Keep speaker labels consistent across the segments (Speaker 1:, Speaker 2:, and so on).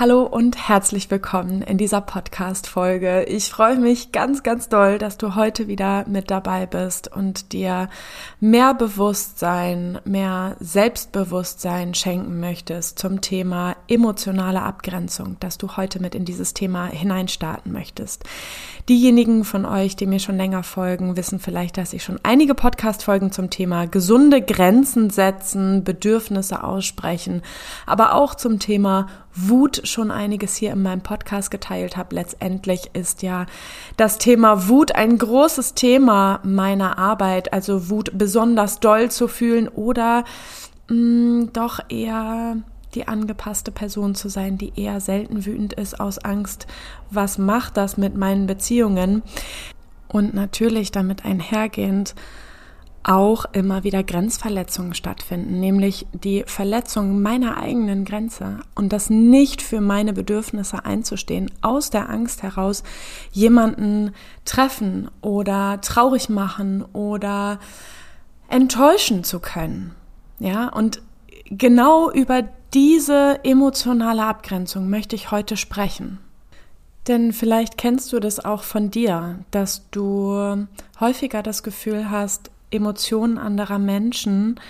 Speaker 1: Hallo und herzlich willkommen in dieser Podcast-Folge. Ich freue mich ganz, ganz doll, dass du heute wieder mit dabei bist und dir mehr Bewusstsein, mehr Selbstbewusstsein schenken möchtest zum Thema emotionale Abgrenzung, dass du heute mit in dieses Thema hineinstarten möchtest. Diejenigen von euch, die mir schon länger folgen, wissen vielleicht, dass ich schon einige Podcast-Folgen zum Thema gesunde Grenzen setzen, Bedürfnisse aussprechen, aber auch zum Thema Wut schon einiges hier in meinem Podcast geteilt habe. Letztendlich ist ja das Thema Wut ein großes Thema meiner Arbeit, also Wut besonders doll zu fühlen oder mh, mm, doch eher die angepasste Person zu sein, die eher selten wütend ist aus Angst, was macht das mit meinen Beziehungen? Und natürlich damit einhergehend auch immer wieder Grenzverletzungen stattfinden, nämlich die Verletzung meiner eigenen Grenze und das nicht für meine Bedürfnisse einzustehen, aus der Angst heraus jemanden treffen oder traurig machen oder enttäuschen zu können. Ja, und genau über diese emotionale Abgrenzung möchte ich heute sprechen. Denn vielleicht kennst du das auch von dir, dass du häufiger das Gefühl hast, Emotionen anderer Menschen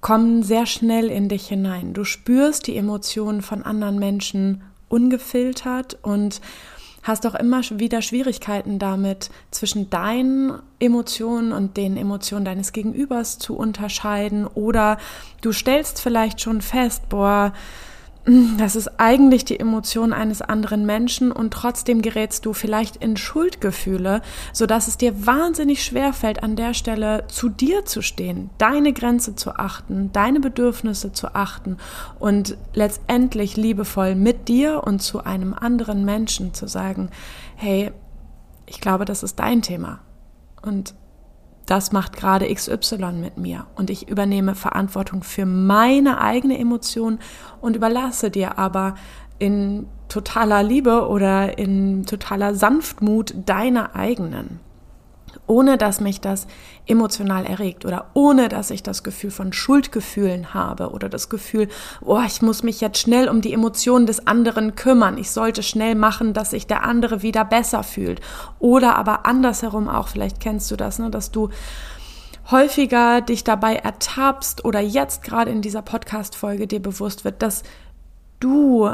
Speaker 1: kommen sehr schnell in dich hinein. Du spürst die Emotionen von anderen Menschen ungefiltert und hast auch immer wieder Schwierigkeiten damit, zwischen deinen Emotionen und den Emotionen deines Gegenübers zu unterscheiden. Oder du stellst vielleicht schon fest, boah, das ist eigentlich die Emotion eines anderen Menschen und trotzdem gerätst du vielleicht in Schuldgefühle, so dass es dir wahnsinnig schwer fällt, an der Stelle zu dir zu stehen, deine Grenze zu achten, deine Bedürfnisse zu achten und letztendlich liebevoll mit dir und zu einem anderen Menschen zu sagen, hey, ich glaube, das ist dein Thema. Und das macht gerade XY mit mir. Und ich übernehme Verantwortung für meine eigene Emotion und überlasse dir aber in totaler Liebe oder in totaler Sanftmut deine eigenen ohne dass mich das emotional erregt oder ohne dass ich das Gefühl von Schuldgefühlen habe oder das Gefühl, oh, ich muss mich jetzt schnell um die Emotionen des anderen kümmern, ich sollte schnell machen, dass sich der andere wieder besser fühlt. Oder aber andersherum auch, vielleicht kennst du das, ne, dass du häufiger dich dabei ertappst oder jetzt gerade in dieser Podcast-Folge dir bewusst wird, dass du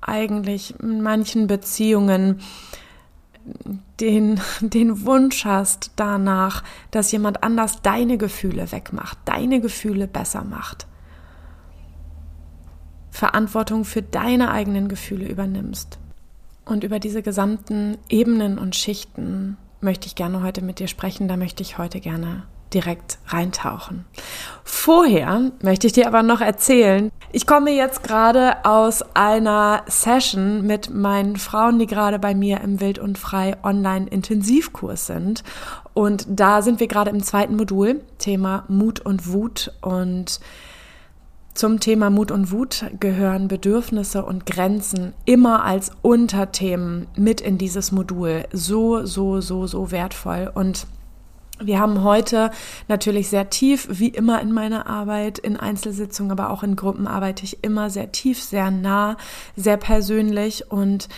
Speaker 1: eigentlich in manchen Beziehungen den, den Wunsch hast danach, dass jemand anders deine Gefühle wegmacht, deine Gefühle besser macht. Verantwortung für deine eigenen Gefühle übernimmst. Und über diese gesamten Ebenen und Schichten möchte ich gerne heute mit dir sprechen. Da möchte ich heute gerne direkt reintauchen. Vorher möchte ich dir aber noch erzählen, ich komme jetzt gerade aus einer Session mit meinen Frauen, die gerade bei mir im Wild und Frei Online Intensivkurs sind. Und da sind wir gerade im zweiten Modul, Thema Mut und Wut. Und zum Thema Mut und Wut gehören Bedürfnisse und Grenzen immer als Unterthemen mit in dieses Modul. So, so, so, so wertvoll. Und wir haben heute natürlich sehr tief, wie immer in meiner Arbeit, in Einzelsitzungen, aber auch in Gruppen arbeite ich immer sehr tief, sehr nah, sehr persönlich. Und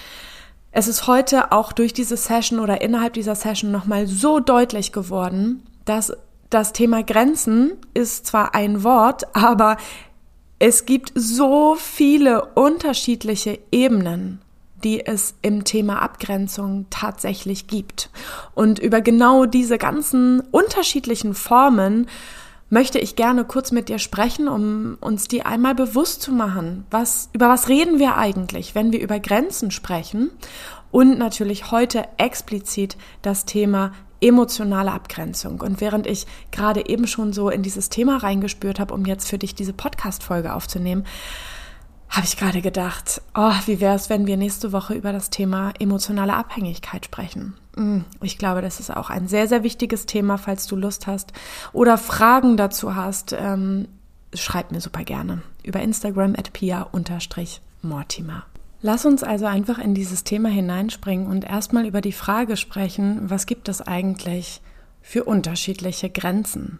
Speaker 1: es ist heute auch durch diese Session oder innerhalb dieser Session nochmal so deutlich geworden, dass das Thema Grenzen ist zwar ein Wort, aber es gibt so viele unterschiedliche Ebenen die es im Thema Abgrenzung tatsächlich gibt. Und über genau diese ganzen unterschiedlichen Formen möchte ich gerne kurz mit dir sprechen, um uns die einmal bewusst zu machen. Was, über was reden wir eigentlich, wenn wir über Grenzen sprechen? Und natürlich heute explizit das Thema emotionale Abgrenzung. Und während ich gerade eben schon so in dieses Thema reingespürt habe, um jetzt für dich diese Podcast-Folge aufzunehmen, habe ich gerade gedacht, oh, wie wäre es, wenn wir nächste Woche über das Thema emotionale Abhängigkeit sprechen? Mm, ich glaube, das ist auch ein sehr, sehr wichtiges Thema, falls du Lust hast oder Fragen dazu hast. Ähm, schreib mir super gerne über Instagram at pia-mortimer. Lass uns also einfach in dieses Thema hineinspringen und erstmal über die Frage sprechen, was gibt es eigentlich für unterschiedliche Grenzen,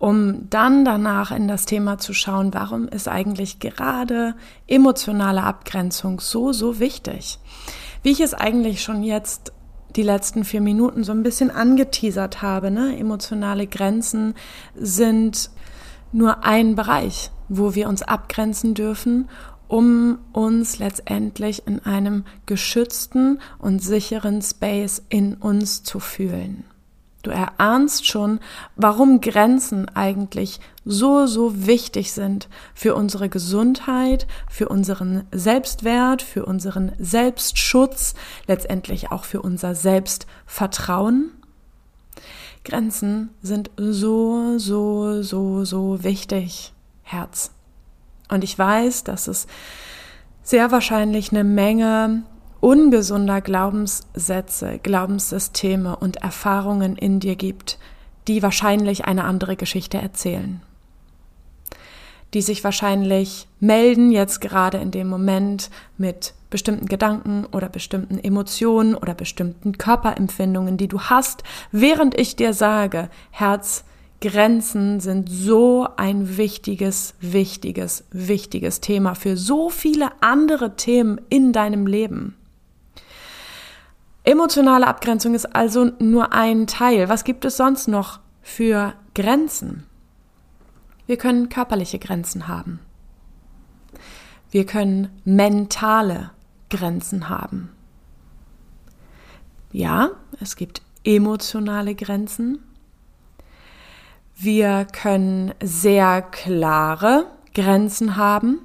Speaker 1: um dann danach in das Thema zu schauen, warum ist eigentlich gerade emotionale Abgrenzung so, so wichtig. Wie ich es eigentlich schon jetzt die letzten vier Minuten so ein bisschen angeteasert habe, ne? emotionale Grenzen sind nur ein Bereich, wo wir uns abgrenzen dürfen, um uns letztendlich in einem geschützten und sicheren Space in uns zu fühlen. Du erahnst schon, warum Grenzen eigentlich so, so wichtig sind für unsere Gesundheit, für unseren Selbstwert, für unseren Selbstschutz, letztendlich auch für unser Selbstvertrauen. Grenzen sind so, so, so, so wichtig, Herz. Und ich weiß, dass es sehr wahrscheinlich eine Menge ungesunder Glaubenssätze, Glaubenssysteme und Erfahrungen in dir gibt, die wahrscheinlich eine andere Geschichte erzählen. Die sich wahrscheinlich melden jetzt gerade in dem Moment mit bestimmten Gedanken oder bestimmten Emotionen oder bestimmten Körperempfindungen, die du hast, während ich dir sage, Herz, Grenzen sind so ein wichtiges, wichtiges, wichtiges Thema für so viele andere Themen in deinem Leben. Emotionale Abgrenzung ist also nur ein Teil. Was gibt es sonst noch für Grenzen? Wir können körperliche Grenzen haben. Wir können mentale Grenzen haben. Ja, es gibt emotionale Grenzen. Wir können sehr klare Grenzen haben,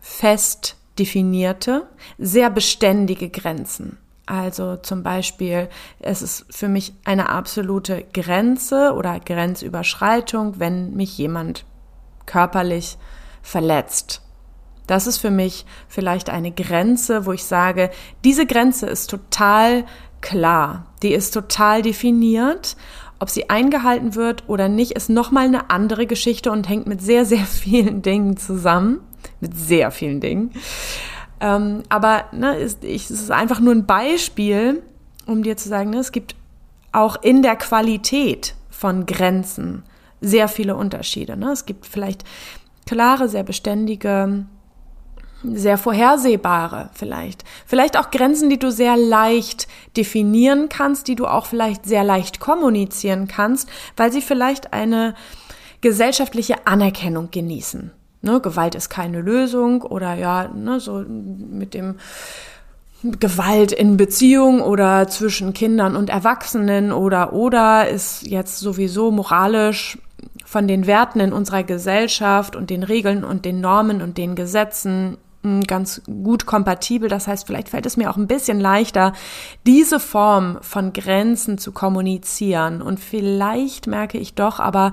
Speaker 1: fest definierte, sehr beständige Grenzen. Also zum Beispiel, es ist für mich eine absolute Grenze oder Grenzüberschreitung, wenn mich jemand körperlich verletzt. Das ist für mich vielleicht eine Grenze, wo ich sage, diese Grenze ist total klar, die ist total definiert. Ob sie eingehalten wird oder nicht, ist nochmal eine andere Geschichte und hängt mit sehr, sehr vielen Dingen zusammen. Mit sehr vielen Dingen. Ähm, aber ne, ist, ich, es ist einfach nur ein Beispiel, um dir zu sagen, ne, es gibt auch in der Qualität von Grenzen sehr viele Unterschiede. Ne? Es gibt vielleicht klare, sehr beständige, sehr vorhersehbare vielleicht. Vielleicht auch Grenzen, die du sehr leicht definieren kannst, die du auch vielleicht sehr leicht kommunizieren kannst, weil sie vielleicht eine gesellschaftliche Anerkennung genießen. Ne, Gewalt ist keine Lösung oder ja, ne, so mit dem Gewalt in Beziehung oder zwischen Kindern und Erwachsenen oder oder ist jetzt sowieso moralisch von den Werten in unserer Gesellschaft und den Regeln und den Normen und den Gesetzen ganz gut kompatibel. Das heißt, vielleicht fällt es mir auch ein bisschen leichter, diese Form von Grenzen zu kommunizieren. Und vielleicht merke ich doch, aber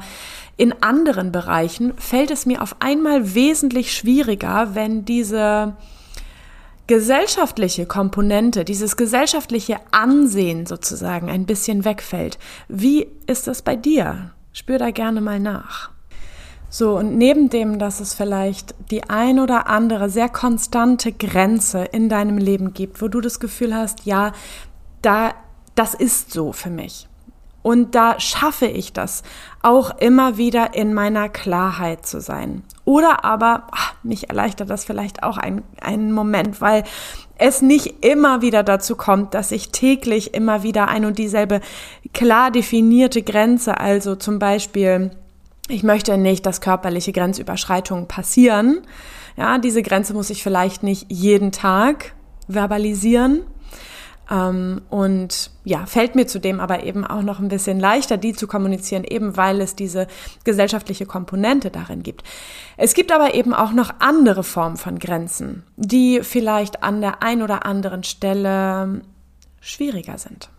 Speaker 1: in anderen Bereichen fällt es mir auf einmal wesentlich schwieriger, wenn diese gesellschaftliche Komponente, dieses gesellschaftliche Ansehen sozusagen ein bisschen wegfällt. Wie ist das bei dir? Spür da gerne mal nach. So, und neben dem, dass es vielleicht die ein oder andere sehr konstante Grenze in deinem Leben gibt, wo du das Gefühl hast, ja, da, das ist so für mich. Und da schaffe ich das, auch immer wieder in meiner Klarheit zu sein. Oder aber, ach, mich erleichtert das vielleicht auch ein, einen Moment, weil es nicht immer wieder dazu kommt, dass ich täglich immer wieder ein und dieselbe klar definierte Grenze, also zum Beispiel ich möchte nicht, dass körperliche Grenzüberschreitungen passieren. Ja, diese Grenze muss ich vielleicht nicht jeden Tag verbalisieren. Ähm, und ja, fällt mir zudem aber eben auch noch ein bisschen leichter, die zu kommunizieren, eben weil es diese gesellschaftliche Komponente darin gibt. Es gibt aber eben auch noch andere Formen von Grenzen, die vielleicht an der ein oder anderen Stelle schwieriger sind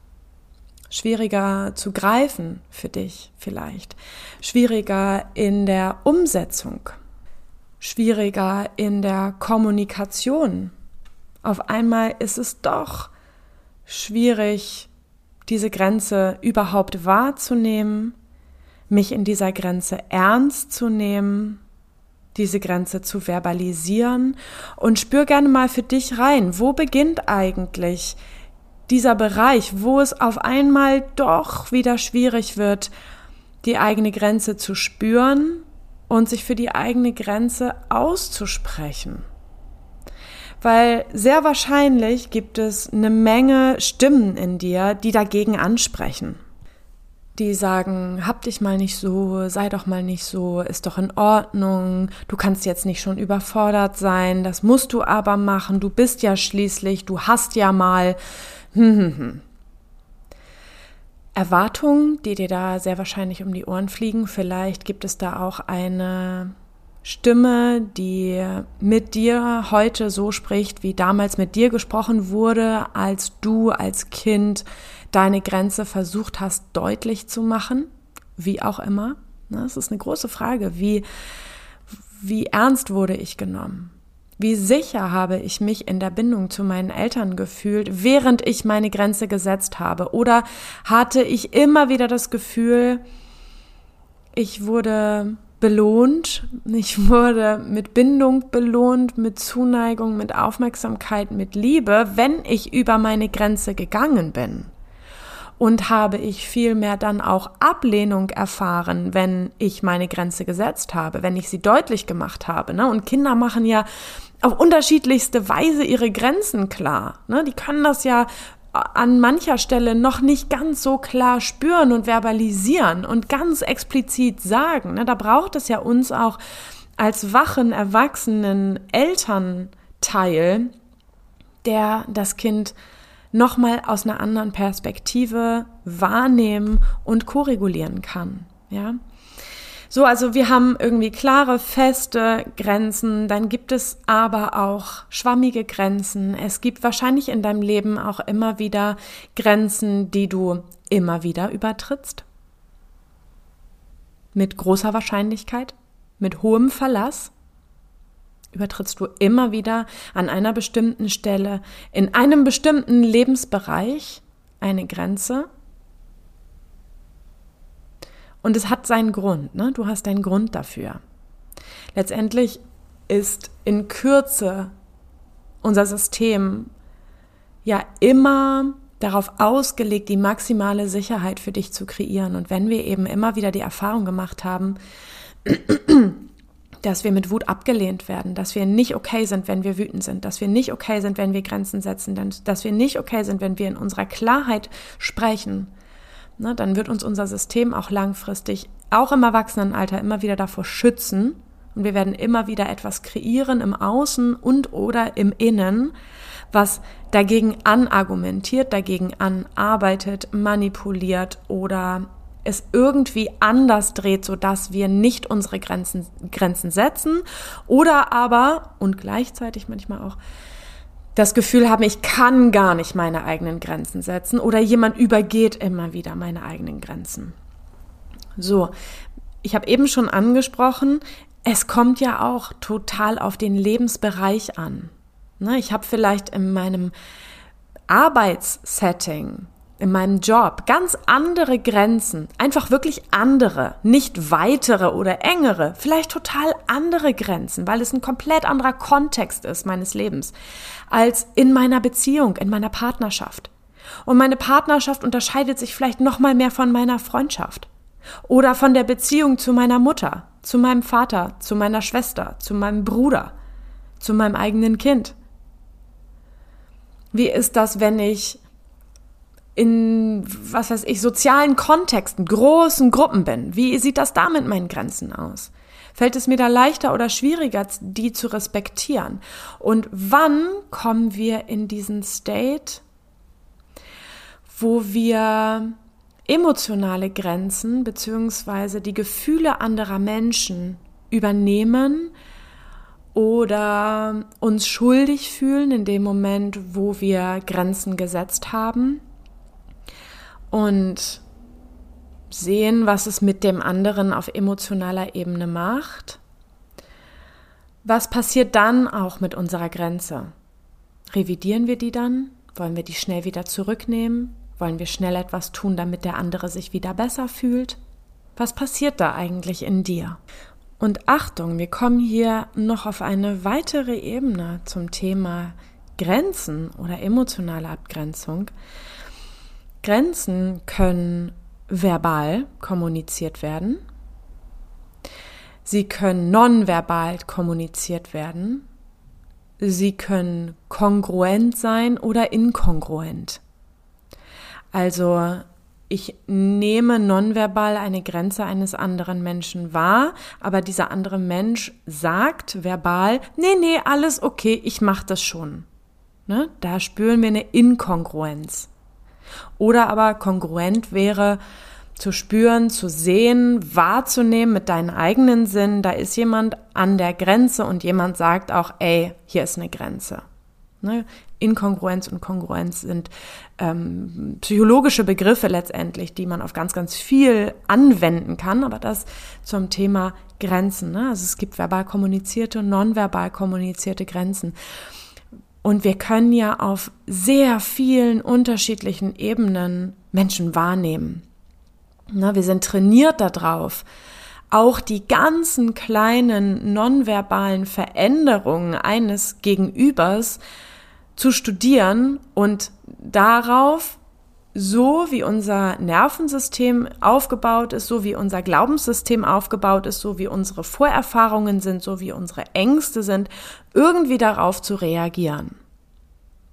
Speaker 1: schwieriger zu greifen für dich vielleicht, schwieriger in der Umsetzung, schwieriger in der Kommunikation. Auf einmal ist es doch schwierig, diese Grenze überhaupt wahrzunehmen, mich in dieser Grenze ernst zu nehmen, diese Grenze zu verbalisieren. Und spür gerne mal für dich rein, wo beginnt eigentlich dieser Bereich, wo es auf einmal doch wieder schwierig wird, die eigene Grenze zu spüren und sich für die eigene Grenze auszusprechen. Weil sehr wahrscheinlich gibt es eine Menge Stimmen in dir, die dagegen ansprechen. Die sagen, hab dich mal nicht so, sei doch mal nicht so, ist doch in Ordnung, du kannst jetzt nicht schon überfordert sein, das musst du aber machen, du bist ja schließlich, du hast ja mal. Erwartungen, die dir da sehr wahrscheinlich um die Ohren fliegen. Vielleicht gibt es da auch eine Stimme, die mit dir heute so spricht, wie damals mit dir gesprochen wurde, als du als Kind deine Grenze versucht hast deutlich zu machen, wie auch immer. Das ist eine große Frage. Wie, wie ernst wurde ich genommen? Wie sicher habe ich mich in der Bindung zu meinen Eltern gefühlt, während ich meine Grenze gesetzt habe? Oder hatte ich immer wieder das Gefühl, ich wurde belohnt, ich wurde mit Bindung belohnt, mit Zuneigung, mit Aufmerksamkeit, mit Liebe, wenn ich über meine Grenze gegangen bin? Und habe ich vielmehr dann auch Ablehnung erfahren, wenn ich meine Grenze gesetzt habe, wenn ich sie deutlich gemacht habe. Ne? Und Kinder machen ja auf unterschiedlichste Weise ihre Grenzen klar. Ne? Die können das ja an mancher Stelle noch nicht ganz so klar spüren und verbalisieren und ganz explizit sagen. Ne? Da braucht es ja uns auch als wachen, erwachsenen Elternteil, der das Kind nochmal aus einer anderen Perspektive wahrnehmen und koregulieren kann. Ja, so, also wir haben irgendwie klare, feste Grenzen, dann gibt es aber auch schwammige Grenzen. Es gibt wahrscheinlich in deinem Leben auch immer wieder Grenzen, die du immer wieder übertrittst. Mit großer Wahrscheinlichkeit, mit hohem Verlass übertrittst du immer wieder an einer bestimmten Stelle, in einem bestimmten Lebensbereich eine Grenze und es hat seinen Grund, ne? Du hast einen Grund dafür. Letztendlich ist in Kürze unser System ja immer darauf ausgelegt, die maximale Sicherheit für dich zu kreieren. Und wenn wir eben immer wieder die Erfahrung gemacht haben, dass wir mit Wut abgelehnt werden, dass wir nicht okay sind, wenn wir wütend sind, dass wir nicht okay sind, wenn wir Grenzen setzen, dass wir nicht okay sind, wenn wir in unserer Klarheit sprechen, ne, dann wird uns unser System auch langfristig, auch im Erwachsenenalter, immer wieder davor schützen. Und wir werden immer wieder etwas kreieren im Außen und oder im Innen, was dagegen anargumentiert, dagegen anarbeitet, manipuliert oder es irgendwie anders dreht, sodass wir nicht unsere Grenzen, Grenzen setzen oder aber und gleichzeitig manchmal auch das Gefühl haben, ich kann gar nicht meine eigenen Grenzen setzen oder jemand übergeht immer wieder meine eigenen Grenzen. So, ich habe eben schon angesprochen, es kommt ja auch total auf den Lebensbereich an. Ne, ich habe vielleicht in meinem Arbeitssetting in meinem Job ganz andere Grenzen, einfach wirklich andere, nicht weitere oder engere, vielleicht total andere Grenzen, weil es ein komplett anderer Kontext ist meines Lebens, als in meiner Beziehung, in meiner Partnerschaft. Und meine Partnerschaft unterscheidet sich vielleicht noch mal mehr von meiner Freundschaft oder von der Beziehung zu meiner Mutter, zu meinem Vater, zu meiner Schwester, zu meinem Bruder, zu meinem eigenen Kind. Wie ist das, wenn ich in, was weiß ich, sozialen Kontexten, großen Gruppen bin? Wie sieht das da mit meinen Grenzen aus? Fällt es mir da leichter oder schwieriger, die zu respektieren? Und wann kommen wir in diesen State, wo wir emotionale Grenzen beziehungsweise die Gefühle anderer Menschen übernehmen oder uns schuldig fühlen in dem Moment, wo wir Grenzen gesetzt haben? Und sehen, was es mit dem anderen auf emotionaler Ebene macht. Was passiert dann auch mit unserer Grenze? Revidieren wir die dann? Wollen wir die schnell wieder zurücknehmen? Wollen wir schnell etwas tun, damit der andere sich wieder besser fühlt? Was passiert da eigentlich in dir? Und Achtung, wir kommen hier noch auf eine weitere Ebene zum Thema Grenzen oder emotionale Abgrenzung. Grenzen können verbal kommuniziert werden. Sie können nonverbal kommuniziert werden. Sie können kongruent sein oder inkongruent. Also ich nehme nonverbal eine Grenze eines anderen Menschen wahr, aber dieser andere Mensch sagt verbal, nee, nee, alles okay, ich mach das schon. Ne? Da spüren wir eine Inkongruenz. Oder aber kongruent wäre zu spüren, zu sehen, wahrzunehmen mit deinen eigenen Sinn, da ist jemand an der Grenze und jemand sagt auch, ey, hier ist eine Grenze. Ne? Inkongruenz und Kongruenz sind ähm, psychologische Begriffe letztendlich, die man auf ganz, ganz viel anwenden kann, aber das zum Thema Grenzen. Ne? Also es gibt verbal kommunizierte und nonverbal kommunizierte Grenzen. Und wir können ja auf sehr vielen unterschiedlichen Ebenen Menschen wahrnehmen. Na, wir sind trainiert darauf, auch die ganzen kleinen nonverbalen Veränderungen eines Gegenübers zu studieren und darauf, so wie unser Nervensystem aufgebaut ist, so wie unser Glaubenssystem aufgebaut ist, so wie unsere Vorerfahrungen sind, so wie unsere Ängste sind, irgendwie darauf zu reagieren.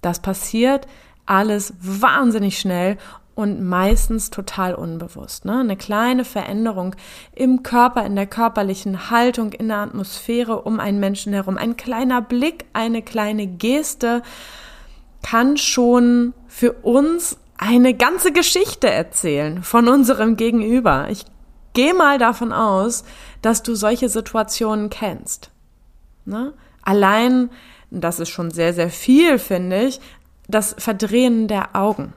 Speaker 1: Das passiert alles wahnsinnig schnell und meistens total unbewusst. Ne? Eine kleine Veränderung im Körper, in der körperlichen Haltung, in der Atmosphäre um einen Menschen herum, ein kleiner Blick, eine kleine Geste kann schon für uns eine ganze Geschichte erzählen von unserem Gegenüber. Ich gehe mal davon aus, dass du solche Situationen kennst. Ne? Allein, das ist schon sehr, sehr viel, finde ich, das Verdrehen der Augen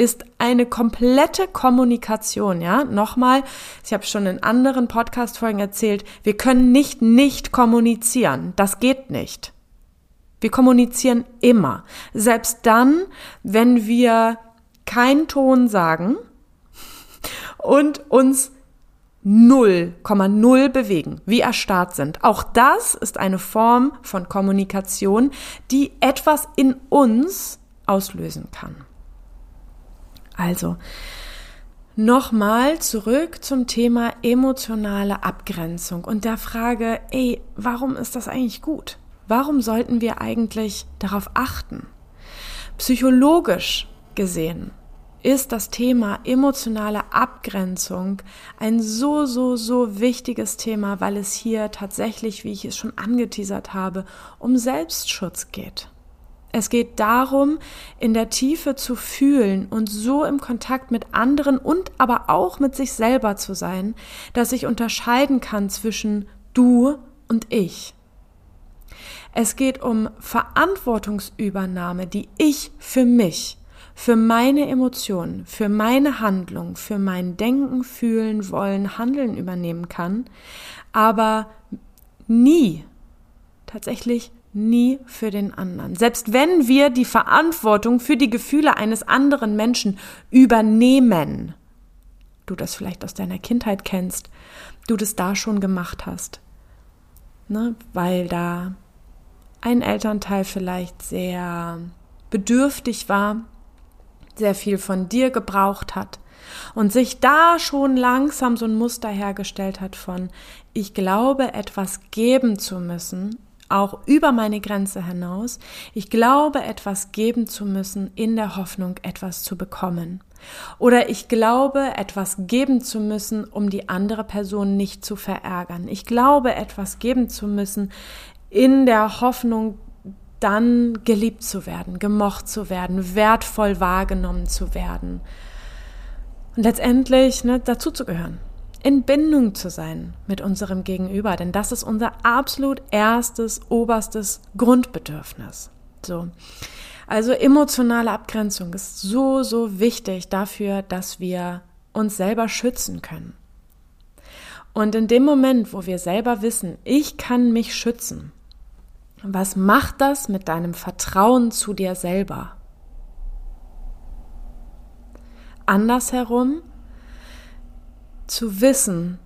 Speaker 1: ist eine komplette Kommunikation, ja? Nochmal, ich habe schon in anderen Podcast-Folgen erzählt, wir können nicht nicht kommunizieren. Das geht nicht. Wir kommunizieren immer. Selbst dann, wenn wir keinen Ton sagen und uns 0,0 bewegen, wie erstarrt sind. Auch das ist eine Form von Kommunikation, die etwas in uns auslösen kann. Also, nochmal zurück zum Thema emotionale Abgrenzung und der Frage, ey, warum ist das eigentlich gut? Warum sollten wir eigentlich darauf achten? Psychologisch gesehen ist das Thema emotionale Abgrenzung ein so, so, so wichtiges Thema, weil es hier tatsächlich, wie ich es schon angeteasert habe, um Selbstschutz geht. Es geht darum, in der Tiefe zu fühlen und so im Kontakt mit anderen und aber auch mit sich selber zu sein, dass ich unterscheiden kann zwischen du und ich. Es geht um Verantwortungsübernahme, die ich für mich, für meine Emotionen, für meine Handlung, für mein Denken, Fühlen, Wollen, Handeln übernehmen kann, aber nie, tatsächlich nie für den anderen. Selbst wenn wir die Verantwortung für die Gefühle eines anderen Menschen übernehmen, du das vielleicht aus deiner Kindheit kennst, du das da schon gemacht hast, ne, weil da ein Elternteil vielleicht sehr bedürftig war, sehr viel von dir gebraucht hat und sich da schon langsam so ein Muster hergestellt hat von, ich glaube, etwas geben zu müssen, auch über meine Grenze hinaus. Ich glaube, etwas geben zu müssen in der Hoffnung, etwas zu bekommen. Oder ich glaube, etwas geben zu müssen, um die andere Person nicht zu verärgern. Ich glaube, etwas geben zu müssen in der Hoffnung, dann geliebt zu werden, gemocht zu werden, wertvoll wahrgenommen zu werden. Und letztendlich ne, dazu zu gehören in Bindung zu sein mit unserem Gegenüber, denn das ist unser absolut erstes, oberstes Grundbedürfnis. So. Also emotionale Abgrenzung ist so, so wichtig dafür, dass wir uns selber schützen können. Und in dem Moment, wo wir selber wissen, ich kann mich schützen, was macht das mit deinem Vertrauen zu dir selber? Andersherum, zu wissen,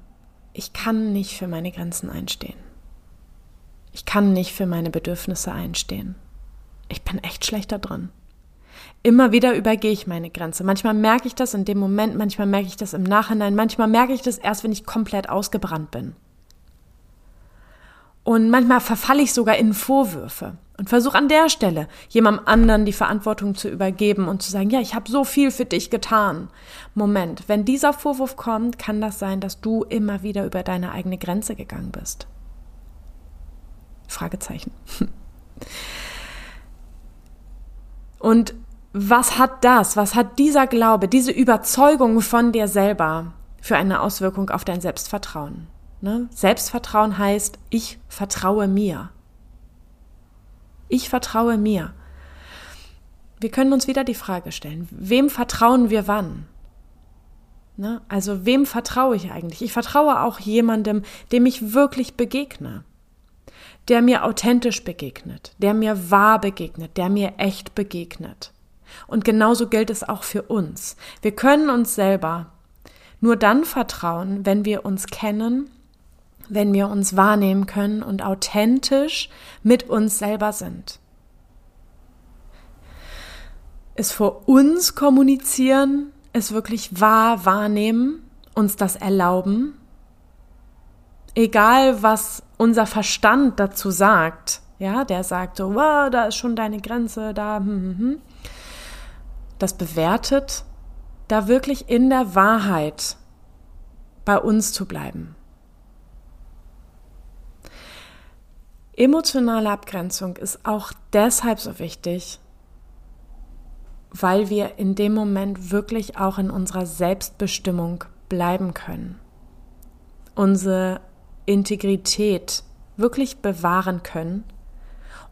Speaker 1: ich kann nicht für meine Grenzen einstehen. Ich kann nicht für meine Bedürfnisse einstehen. ich bin echt schlechter drin. Immer wieder übergehe ich meine Grenze. Manchmal merke ich das in dem Moment, manchmal merke ich das im Nachhinein, manchmal merke ich das erst, wenn ich komplett ausgebrannt bin. Und manchmal verfalle ich sogar in Vorwürfe und versuche an der Stelle jemandem anderen die Verantwortung zu übergeben und zu sagen, ja, ich habe so viel für dich getan. Moment, wenn dieser Vorwurf kommt, kann das sein, dass du immer wieder über deine eigene Grenze gegangen bist. Fragezeichen. Und was hat das, was hat dieser Glaube, diese Überzeugung von dir selber für eine Auswirkung auf dein Selbstvertrauen? Ne? Selbstvertrauen heißt, ich vertraue mir. Ich vertraue mir. Wir können uns wieder die Frage stellen, wem vertrauen wir wann? Ne? Also wem vertraue ich eigentlich? Ich vertraue auch jemandem, dem ich wirklich begegne, der mir authentisch begegnet, der mir wahr begegnet, der mir echt begegnet. Und genauso gilt es auch für uns. Wir können uns selber nur dann vertrauen, wenn wir uns kennen, wenn wir uns wahrnehmen können und authentisch mit uns selber sind. Es vor uns kommunizieren, es wirklich wahr wahrnehmen, uns das erlauben, egal was unser Verstand dazu sagt, ja, der sagt so, wow, da ist schon deine Grenze, da, hm, hm, hm das bewertet, da wirklich in der Wahrheit bei uns zu bleiben. Emotionale Abgrenzung ist auch deshalb so wichtig, weil wir in dem Moment wirklich auch in unserer Selbstbestimmung bleiben können. Unsere Integrität wirklich bewahren können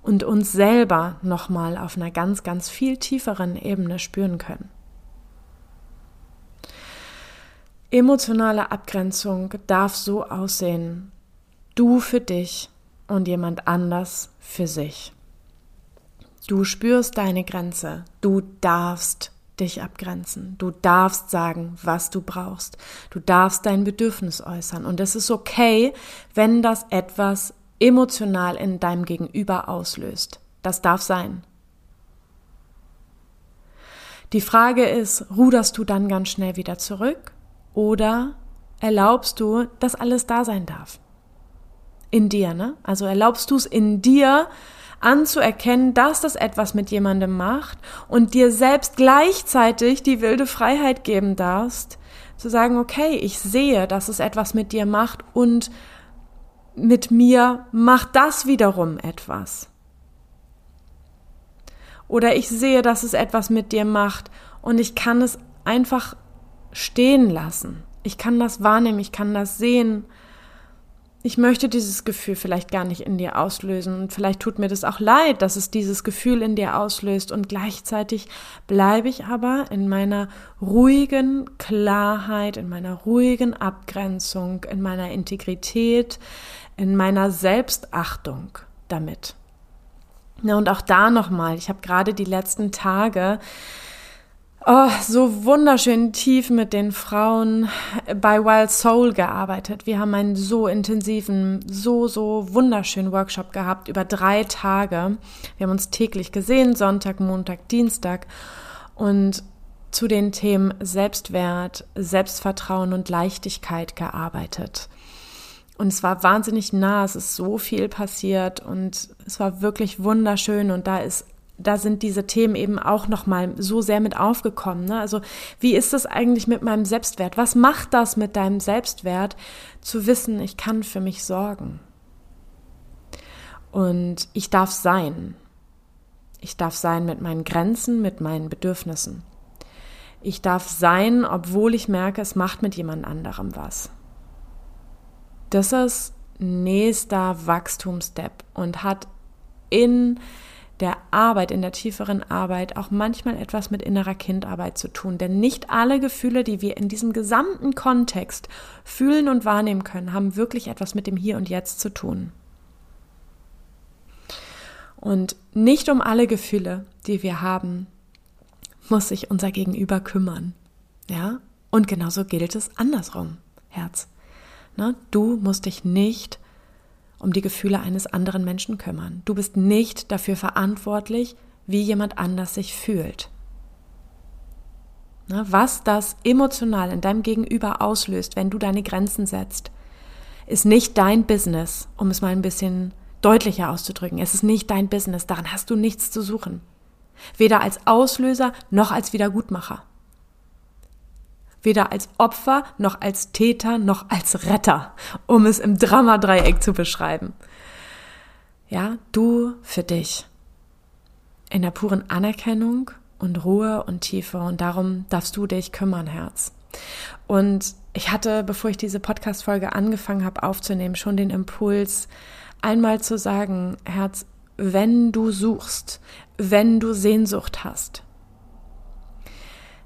Speaker 1: und uns selber nochmal auf einer ganz, ganz viel tieferen Ebene spüren können. Emotionale Abgrenzung darf so aussehen, du für dich und jemand anders für sich. Du spürst deine Grenze, du darfst dich abgrenzen, du darfst sagen, was du brauchst, du darfst dein Bedürfnis äußern und es ist okay, wenn das etwas emotional in deinem Gegenüber auslöst. Das darf sein. Die Frage ist, ruderst du dann ganz schnell wieder zurück oder erlaubst du, dass alles da sein darf? In dir, ne? Also erlaubst du es in dir anzuerkennen, dass das etwas mit jemandem macht und dir selbst gleichzeitig die wilde Freiheit geben darfst, zu sagen, okay, ich sehe, dass es etwas mit dir macht und mit mir macht das wiederum etwas. Oder ich sehe, dass es etwas mit dir macht und ich kann es einfach stehen lassen. Ich kann das wahrnehmen, ich kann das sehen ich möchte dieses Gefühl vielleicht gar nicht in dir auslösen und vielleicht tut mir das auch leid, dass es dieses Gefühl in dir auslöst und gleichzeitig bleibe ich aber in meiner ruhigen Klarheit, in meiner ruhigen Abgrenzung, in meiner Integrität, in meiner Selbstachtung damit. Und auch da nochmal, ich habe gerade die letzten Tage oh, so wunderschön tief mit den Frauen bei Wild Soul gearbeitet. Wir haben einen so intensiven, so, so wunderschönen Workshop gehabt über drei Tage. Wir haben uns täglich gesehen, Sonntag, Montag, Dienstag und zu den Themen Selbstwert, Selbstvertrauen und Leichtigkeit gearbeitet. Und es war wahnsinnig nah, es ist so viel passiert und es war wirklich wunderschön und da ist da sind diese Themen eben auch noch mal so sehr mit aufgekommen. Ne? Also wie ist das eigentlich mit meinem Selbstwert? Was macht das mit deinem Selbstwert, zu wissen, ich kann für mich sorgen und ich darf sein. Ich darf sein mit meinen Grenzen, mit meinen Bedürfnissen. Ich darf sein, obwohl ich merke, es macht mit jemand anderem was. Das ist nächster Wachstumsstep und hat in der Arbeit, in der tieferen Arbeit auch manchmal etwas mit innerer Kindarbeit zu tun. Denn nicht alle Gefühle, die wir in diesem gesamten Kontext fühlen und wahrnehmen können, haben wirklich etwas mit dem Hier und Jetzt zu tun. Und nicht um alle Gefühle, die wir haben, muss sich unser Gegenüber kümmern. Ja? Und genauso gilt es andersrum, Herz. Ne? Du musst dich nicht um die Gefühle eines anderen Menschen kümmern. Du bist nicht dafür verantwortlich, wie jemand anders sich fühlt. Was das emotional in deinem Gegenüber auslöst, wenn du deine Grenzen setzt, ist nicht dein Business, um es mal ein bisschen deutlicher auszudrücken. Es ist nicht dein Business, daran hast du nichts zu suchen. Weder als Auslöser noch als Wiedergutmacher. Weder als Opfer noch als Täter noch als Retter, um es im Dramadreieck zu beschreiben. Ja, du für dich. In der puren Anerkennung und Ruhe und Tiefe und darum darfst du dich kümmern, Herz. Und ich hatte, bevor ich diese Podcast-Folge angefangen habe aufzunehmen, schon den Impuls, einmal zu sagen, Herz, wenn du suchst, wenn du Sehnsucht hast,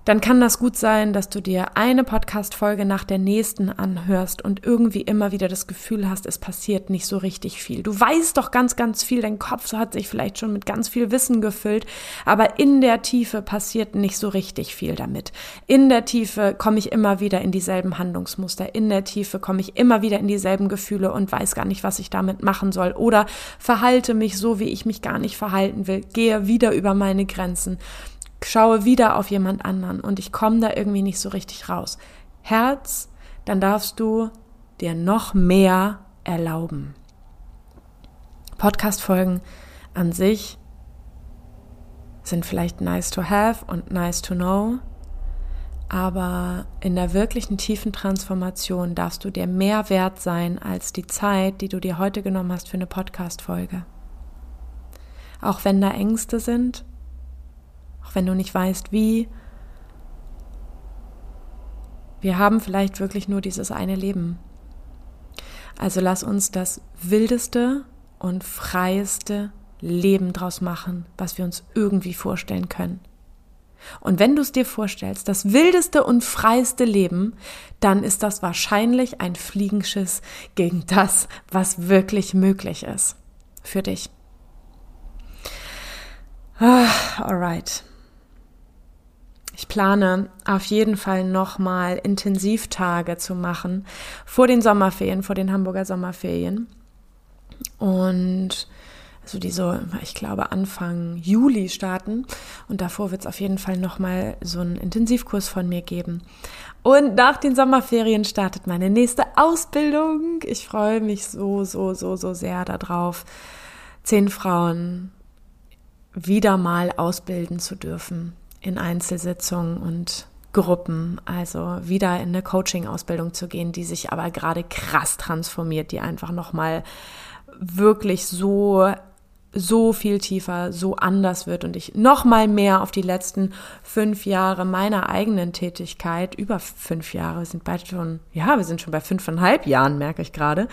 Speaker 1: dann kann das gut sein, dass du dir eine Podcast-Folge nach der nächsten anhörst und irgendwie immer wieder das Gefühl hast, es passiert nicht so richtig viel. Du weißt doch ganz, ganz viel, dein Kopf hat sich vielleicht schon mit ganz viel Wissen gefüllt, aber in der Tiefe passiert nicht so richtig viel damit. In der Tiefe komme ich immer wieder in dieselben Handlungsmuster, in der Tiefe komme ich immer wieder in dieselben Gefühle und weiß gar nicht, was ich damit machen soll oder verhalte mich so, wie ich mich gar nicht verhalten will, gehe wieder über meine Grenzen schaue wieder auf jemand anderen und ich komme da irgendwie nicht so richtig raus. Herz, dann darfst du dir noch mehr erlauben. Podcast-Folgen an sich sind vielleicht nice to have und nice to know, aber in der wirklichen tiefen Transformation darfst du dir mehr wert sein als die Zeit, die du dir heute genommen hast für eine Podcast-Folge. Auch wenn da Ängste sind, auch wenn du nicht weißt, wie. Wir haben vielleicht wirklich nur dieses eine Leben. Also lass uns das wildeste und freieste Leben draus machen, was wir uns irgendwie vorstellen können. Und wenn du es dir vorstellst, das wildeste und freiste Leben, dann ist das wahrscheinlich ein Fliegenschiss gegen das, was wirklich möglich ist für dich. Ah, alright. Ich plane auf jeden Fall nochmal Intensivtage zu machen vor den Sommerferien, vor den Hamburger Sommerferien. Und also die so, ich glaube, Anfang Juli starten. Und davor wird es auf jeden Fall nochmal so einen Intensivkurs von mir geben. Und nach den Sommerferien startet meine nächste Ausbildung. Ich freue mich so, so, so, so sehr darauf, zehn Frauen wieder mal ausbilden zu dürfen in Einzelsitzungen und Gruppen, also wieder in eine Coaching-Ausbildung zu gehen, die sich aber gerade krass transformiert, die einfach nochmal wirklich so so viel tiefer, so anders wird und ich noch mal mehr auf die letzten fünf Jahre meiner eigenen Tätigkeit, über fünf Jahre, wir sind beide schon, ja, wir sind schon bei fünfeinhalb Jahren, merke ich gerade.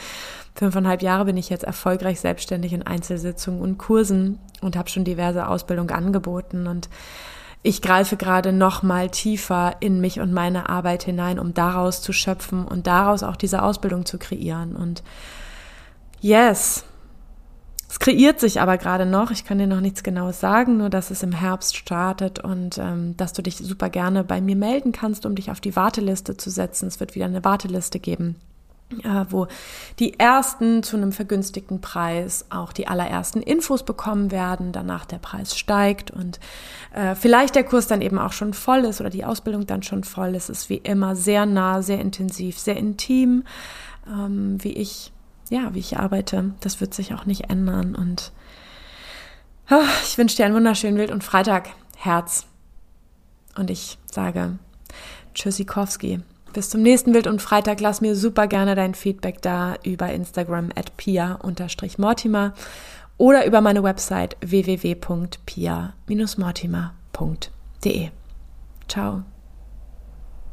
Speaker 1: Fünfeinhalb Jahre bin ich jetzt erfolgreich selbstständig in Einzelsitzungen und Kursen und habe schon diverse Ausbildungen angeboten und ich greife gerade noch mal tiefer in mich und meine Arbeit hinein, um daraus zu schöpfen und daraus auch diese Ausbildung zu kreieren. Und yes, es kreiert sich aber gerade noch. Ich kann dir noch nichts Genaues sagen, nur dass es im Herbst startet und ähm, dass du dich super gerne bei mir melden kannst, um dich auf die Warteliste zu setzen. Es wird wieder eine Warteliste geben wo die ersten zu einem vergünstigten Preis auch die allerersten Infos bekommen werden, danach der Preis steigt und äh, vielleicht der Kurs dann eben auch schon voll ist oder die Ausbildung dann schon voll ist. Es ist wie immer sehr nah, sehr intensiv, sehr intim, ähm, wie ich, ja, wie ich arbeite. Das wird sich auch nicht ändern und oh, ich wünsche dir einen wunderschönen Wild- und Freitag, Herz. Und ich sage Tschüssikowski. Bis zum nächsten Bild und Freitag lass mir super gerne dein Feedback da über Instagram at pia-mortimer oder über meine Website www.pia-mortimer.de. Ciao.